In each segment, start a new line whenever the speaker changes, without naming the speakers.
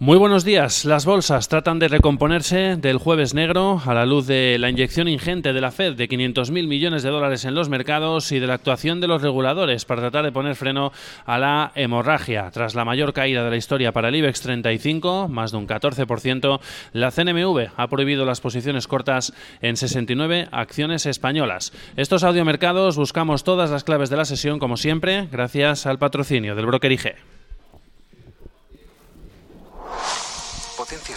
Muy buenos días. Las bolsas tratan de recomponerse del jueves negro a la luz de la inyección ingente de la Fed de 500.000 millones de dólares en los mercados y de la actuación de los reguladores para tratar de poner freno a la hemorragia. Tras la mayor caída de la historia para el IBEX 35, más de un 14%, la CNMV ha prohibido las posiciones cortas en 69 acciones españolas. Estos audiomercados buscamos todas las claves de la sesión, como siempre, gracias al patrocinio del broker IG.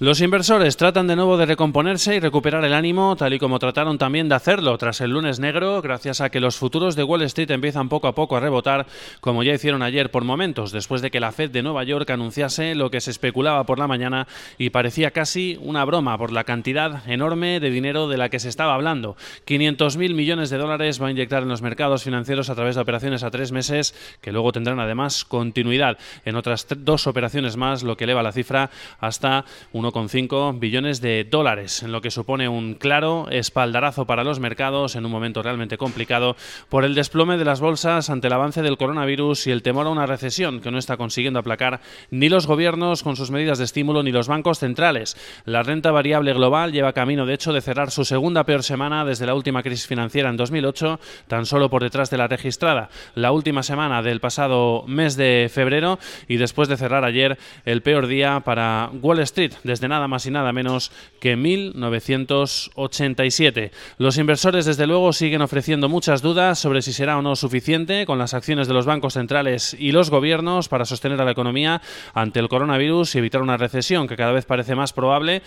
Los inversores tratan de nuevo de recomponerse y recuperar el ánimo, tal y como trataron también de hacerlo tras el lunes negro, gracias a que los futuros de Wall Street empiezan poco a poco a rebotar, como ya hicieron ayer por momentos, después de que la Fed de Nueva York anunciase lo que se especulaba por la mañana y parecía casi una broma por la cantidad enorme de dinero de la que se estaba hablando. 500.000 millones de dólares va a inyectar en los mercados financieros a través de operaciones a tres meses, que luego tendrán además continuidad en otras dos operaciones más, lo que eleva la cifra hasta un 1,5 billones de dólares, en lo que supone un claro espaldarazo para los mercados en un momento realmente complicado por el desplome de las bolsas ante el avance del coronavirus y el temor a una recesión que no está consiguiendo aplacar ni los gobiernos con sus medidas de estímulo ni los bancos centrales. La renta variable global lleva camino, de hecho, de cerrar su segunda peor semana desde la última crisis financiera en 2008, tan solo por detrás de la registrada la última semana del pasado mes de febrero y después de cerrar ayer el peor día para Wall Street nada más y nada menos que 1987. Los inversores, desde luego, siguen ofreciendo muchas dudas sobre si será o no suficiente con las acciones de los bancos centrales y los gobiernos para sostener a la economía ante el coronavirus y evitar una recesión que cada vez parece más probable.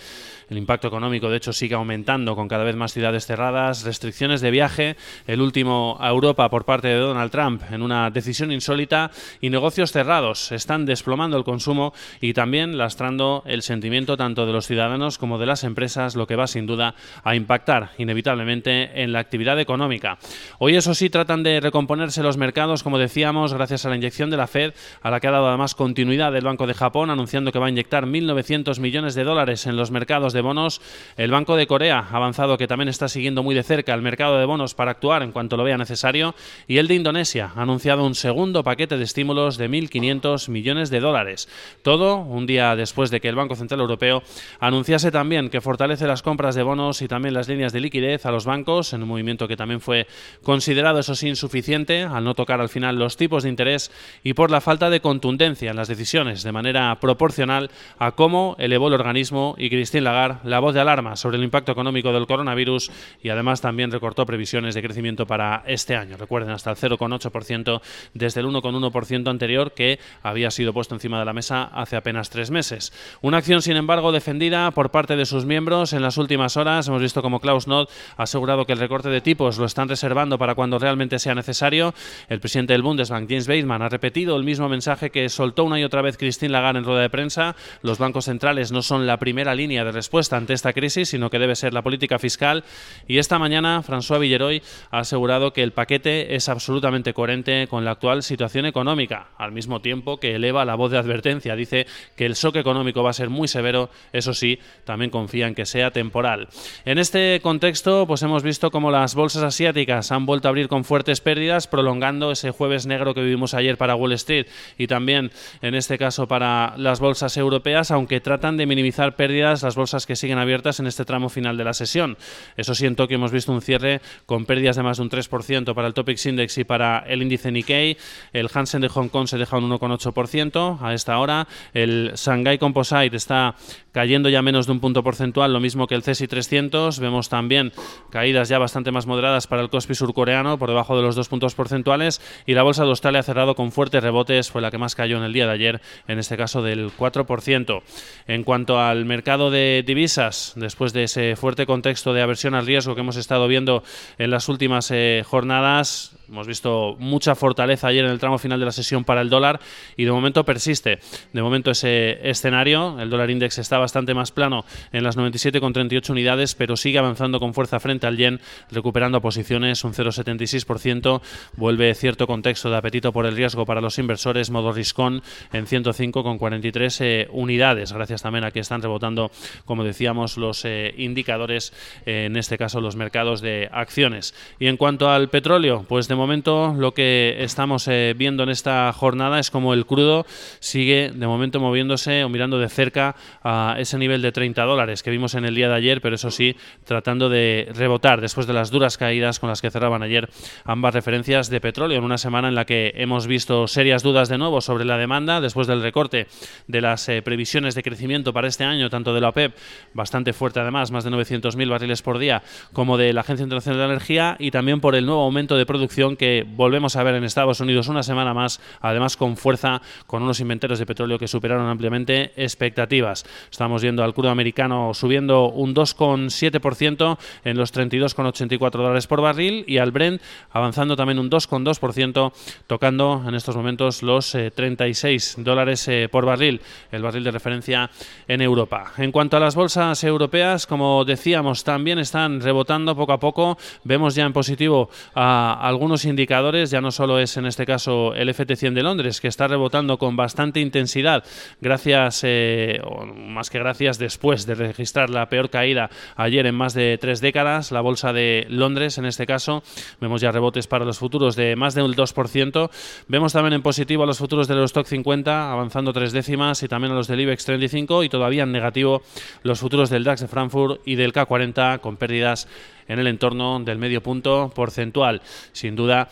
El impacto económico, de hecho, sigue aumentando con cada vez más ciudades cerradas, restricciones de viaje, el último a Europa por parte de Donald Trump en una decisión insólita y negocios cerrados. Están desplomando el consumo y también lastrando el sentimiento tanto de los ciudadanos como de las empresas, lo que va sin duda a impactar inevitablemente en la actividad económica. Hoy, eso sí, tratan de recomponerse los mercados, como decíamos, gracias a la inyección de la Fed, a la que ha dado además continuidad el Banco de Japón, anunciando que va a inyectar 1.900 millones de dólares en los mercados de de bonos. El Banco de Corea ha avanzado que también está siguiendo muy de cerca el mercado de bonos para actuar en cuanto lo vea necesario. Y el de Indonesia ha anunciado un segundo paquete de estímulos de 1.500 millones de dólares. Todo un día después de que el Banco Central Europeo anunciase también que fortalece las compras de bonos y también las líneas de liquidez a los bancos, en un movimiento que también fue considerado, eso sí, insuficiente, al no tocar al final los tipos de interés y por la falta de contundencia en las decisiones, de manera proporcional a cómo elevó el organismo y Christine Lagarde la voz de alarma sobre el impacto económico del coronavirus y además también recortó previsiones de crecimiento para este año. Recuerden, hasta el 0,8% desde el 1,1% anterior que había sido puesto encima de la mesa hace apenas tres meses. Una acción, sin embargo, defendida por parte de sus miembros en las últimas horas. Hemos visto como Klaus Nord ha asegurado que el recorte de tipos lo están reservando para cuando realmente sea necesario. El presidente del Bundesbank, James Bateman, ha repetido el mismo mensaje que soltó una y otra vez Christine Lagarde en rueda de prensa. Los bancos centrales no son la primera línea de respuesta ante esta crisis, sino que debe ser la política fiscal. Y esta mañana François Villeroy ha asegurado que el paquete es absolutamente coherente con la actual situación económica, al mismo tiempo que eleva la voz de advertencia. Dice que el shock económico va a ser muy severo, eso sí, también confía en que sea temporal. En este contexto, pues hemos visto cómo las bolsas asiáticas han vuelto a abrir con fuertes pérdidas, prolongando ese jueves negro que vivimos ayer para Wall Street y también en este caso para las bolsas europeas, aunque tratan de minimizar pérdidas las bolsas que siguen abiertas en este tramo final de la sesión. Eso sí, en Tokio hemos visto un cierre con pérdidas de más de un 3% para el Topix Index y para el índice Nikkei. El Hansen de Hong Kong se deja un 1,8% a esta hora. El Shanghai Composite está cayendo ya menos de un punto porcentual, lo mismo que el CSI 300. Vemos también caídas ya bastante más moderadas para el Kospi surcoreano, por debajo de los dos puntos porcentuales. Y la bolsa de Australia ha cerrado con fuertes rebotes, fue la que más cayó en el día de ayer, en este caso del 4%. En cuanto al mercado de divisas, después de ese fuerte contexto de aversión al riesgo que hemos estado viendo en las últimas eh, jornadas, Hemos visto mucha fortaleza ayer en el tramo final de la sesión para el dólar y de momento persiste. De momento ese escenario, el dólar index está bastante más plano en las 97,38 unidades, pero sigue avanzando con fuerza frente al yen, recuperando posiciones un 0,76%. Vuelve cierto contexto de apetito por el riesgo para los inversores, modo riscón en 105,43 eh, unidades, gracias también a que están rebotando, como decíamos, los eh, indicadores, eh, en este caso los mercados de acciones. Y en cuanto al petróleo, pues de momento lo que estamos viendo en esta jornada es como el crudo sigue de momento moviéndose o mirando de cerca a ese nivel de 30 dólares que vimos en el día de ayer, pero eso sí, tratando de rebotar después de las duras caídas con las que cerraban ayer ambas referencias de petróleo en una semana en la que hemos visto serias dudas de nuevo sobre la demanda después del recorte de las eh, previsiones de crecimiento para este año, tanto de la OPEP, bastante fuerte además, más de 900.000 barriles por día, como de la Agencia Internacional de Energía y también por el nuevo aumento de producción que volvemos a ver en Estados Unidos una semana más, además con fuerza, con unos inventarios de petróleo que superaron ampliamente expectativas. Estamos viendo al crudo americano subiendo un 2,7% en los 32,84 dólares por barril y al Brent avanzando también un 2,2%, tocando en estos momentos los 36 eh, dólares eh, por barril, el barril de referencia en Europa. En cuanto a las bolsas europeas, como decíamos, también están rebotando poco a poco. Vemos ya en positivo a algunos indicadores, ya no solo es en este caso el FT100 de Londres, que está rebotando con bastante intensidad, gracias, eh, o más que gracias, después de registrar la peor caída ayer en más de tres décadas, la bolsa de Londres en este caso, vemos ya rebotes para los futuros de más de un 2%, vemos también en positivo a los futuros del Stock 50 avanzando tres décimas y también a los del IBEX 35 y todavía en negativo los futuros del DAX de Frankfurt y del K40 con pérdidas en el entorno del medio punto porcentual. Sin duda,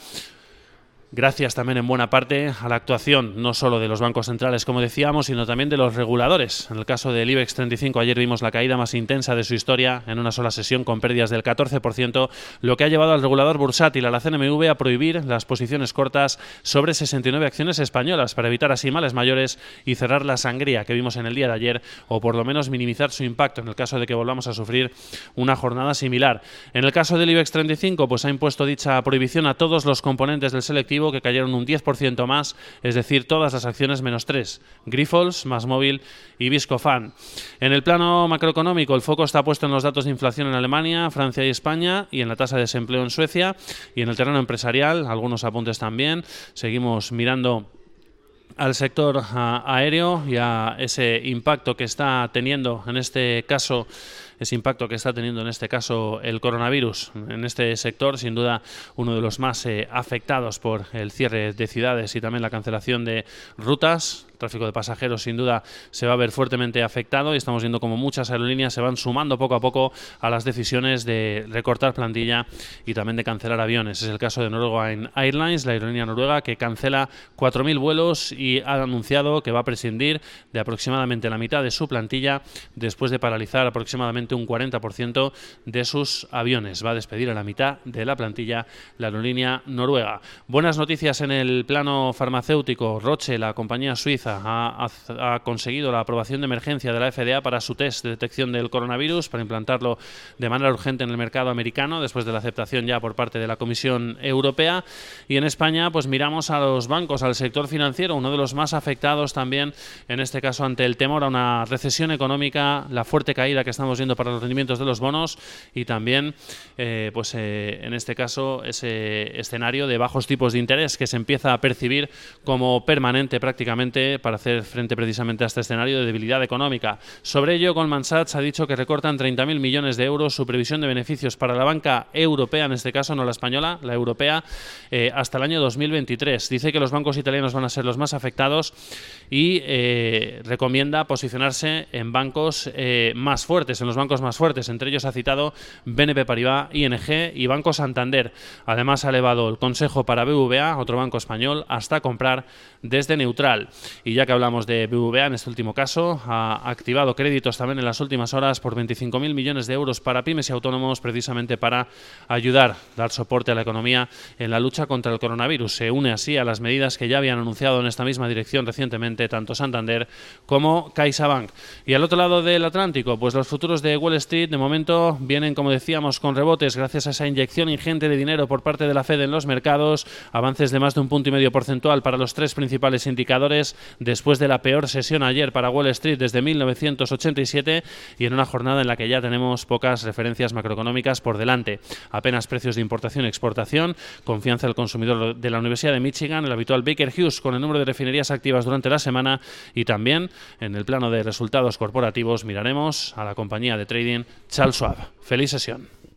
gracias también en buena parte a la actuación no solo de los bancos centrales, como decíamos, sino también de los reguladores. En el caso del IBEX 35, ayer vimos la caída más intensa de su historia en una sola sesión con pérdidas del 14%, lo que ha llevado al regulador bursátil, a la CNMV, a prohibir las posiciones cortas sobre 69 acciones españolas para evitar así males mayores y cerrar la sangría que vimos en el día de ayer o por lo menos minimizar su impacto en el caso de que volvamos a sufrir una jornada similar. En el caso del IBEX 35, pues ha impuesto dicha prohibición a todos los componentes del selectivo que cayeron un 10% más, es decir, todas las acciones menos 3, Grifols, Más Móvil y Viscofan. En el plano macroeconómico, el foco está puesto en los datos de inflación en Alemania, Francia y España y en la tasa de desempleo en Suecia y en el terreno empresarial, algunos apuntes también. Seguimos mirando al sector aéreo y a ese impacto que está teniendo en este caso ese impacto que está teniendo en este caso el coronavirus en este sector, sin duda uno de los más eh, afectados por el cierre de ciudades y también la cancelación de rutas tráfico de pasajeros sin duda se va a ver fuertemente afectado y estamos viendo como muchas aerolíneas se van sumando poco a poco a las decisiones de recortar plantilla y también de cancelar aviones. Es el caso de Norwegian Airlines, la aerolínea noruega que cancela 4.000 vuelos y ha anunciado que va a prescindir de aproximadamente la mitad de su plantilla después de paralizar aproximadamente un 40% de sus aviones. Va a despedir a la mitad de la plantilla la aerolínea noruega. Buenas noticias en el plano farmacéutico. Roche, la compañía suiza, ha, conseguido la aprobación de emergencia de la FDA para su test de detección del coronavirus, para implantarlo de manera urgente en el mercado americano, después de la aceptación ya por parte de la Comisión Europea. Y en España, pues miramos a los bancos, al sector financiero, uno de los más afectados también, en este caso, ante el temor a una recesión económica, la fuerte caída que estamos viendo para los rendimientos de los bonos y también, eh, pues eh, en este caso, ese escenario de bajos tipos de interés que se empieza a percibir como permanente prácticamente para hacer frente precisamente a este escenario de debilidad económica. Sobre ello, Goldman Sachs ha dicho que recortan 30.000 millones de euros su previsión de beneficios para la banca europea, en este caso no la española, la europea, eh, hasta el año 2023. Dice que los bancos italianos van a ser los más afectados y recomienda posicionarse en bancos más fuertes, en los bancos más fuertes. Entre ellos ha citado BNP Paribas, ING y Banco Santander. Además ha elevado el consejo para BVA, otro banco español, hasta comprar desde neutral. Y ya que hablamos de BVA en este último caso, ha activado créditos también en las últimas horas por 25.000 millones de euros para pymes y autónomos precisamente para ayudar, dar soporte a la economía en la lucha contra el coronavirus. Se une así a las medidas que ya habían anunciado en esta misma dirección recientemente tanto Santander como CaixaBank. Y al otro lado del Atlántico, pues los futuros de Wall Street de momento vienen, como decíamos, con rebotes gracias a esa inyección ingente de dinero por parte de la Fed en los mercados, avances de más de un punto y medio porcentual para los tres principales indicadores después de la peor sesión ayer para Wall Street desde 1987 y en una jornada en la que ya tenemos pocas referencias macroeconómicas por delante. Apenas precios de importación y exportación, confianza del consumidor de la Universidad de Michigan, el habitual Baker Hughes con el número de refinerías activas durante la semana y también en el plano de resultados corporativos miraremos a la compañía trading Charles Schwab. Feliz sesión.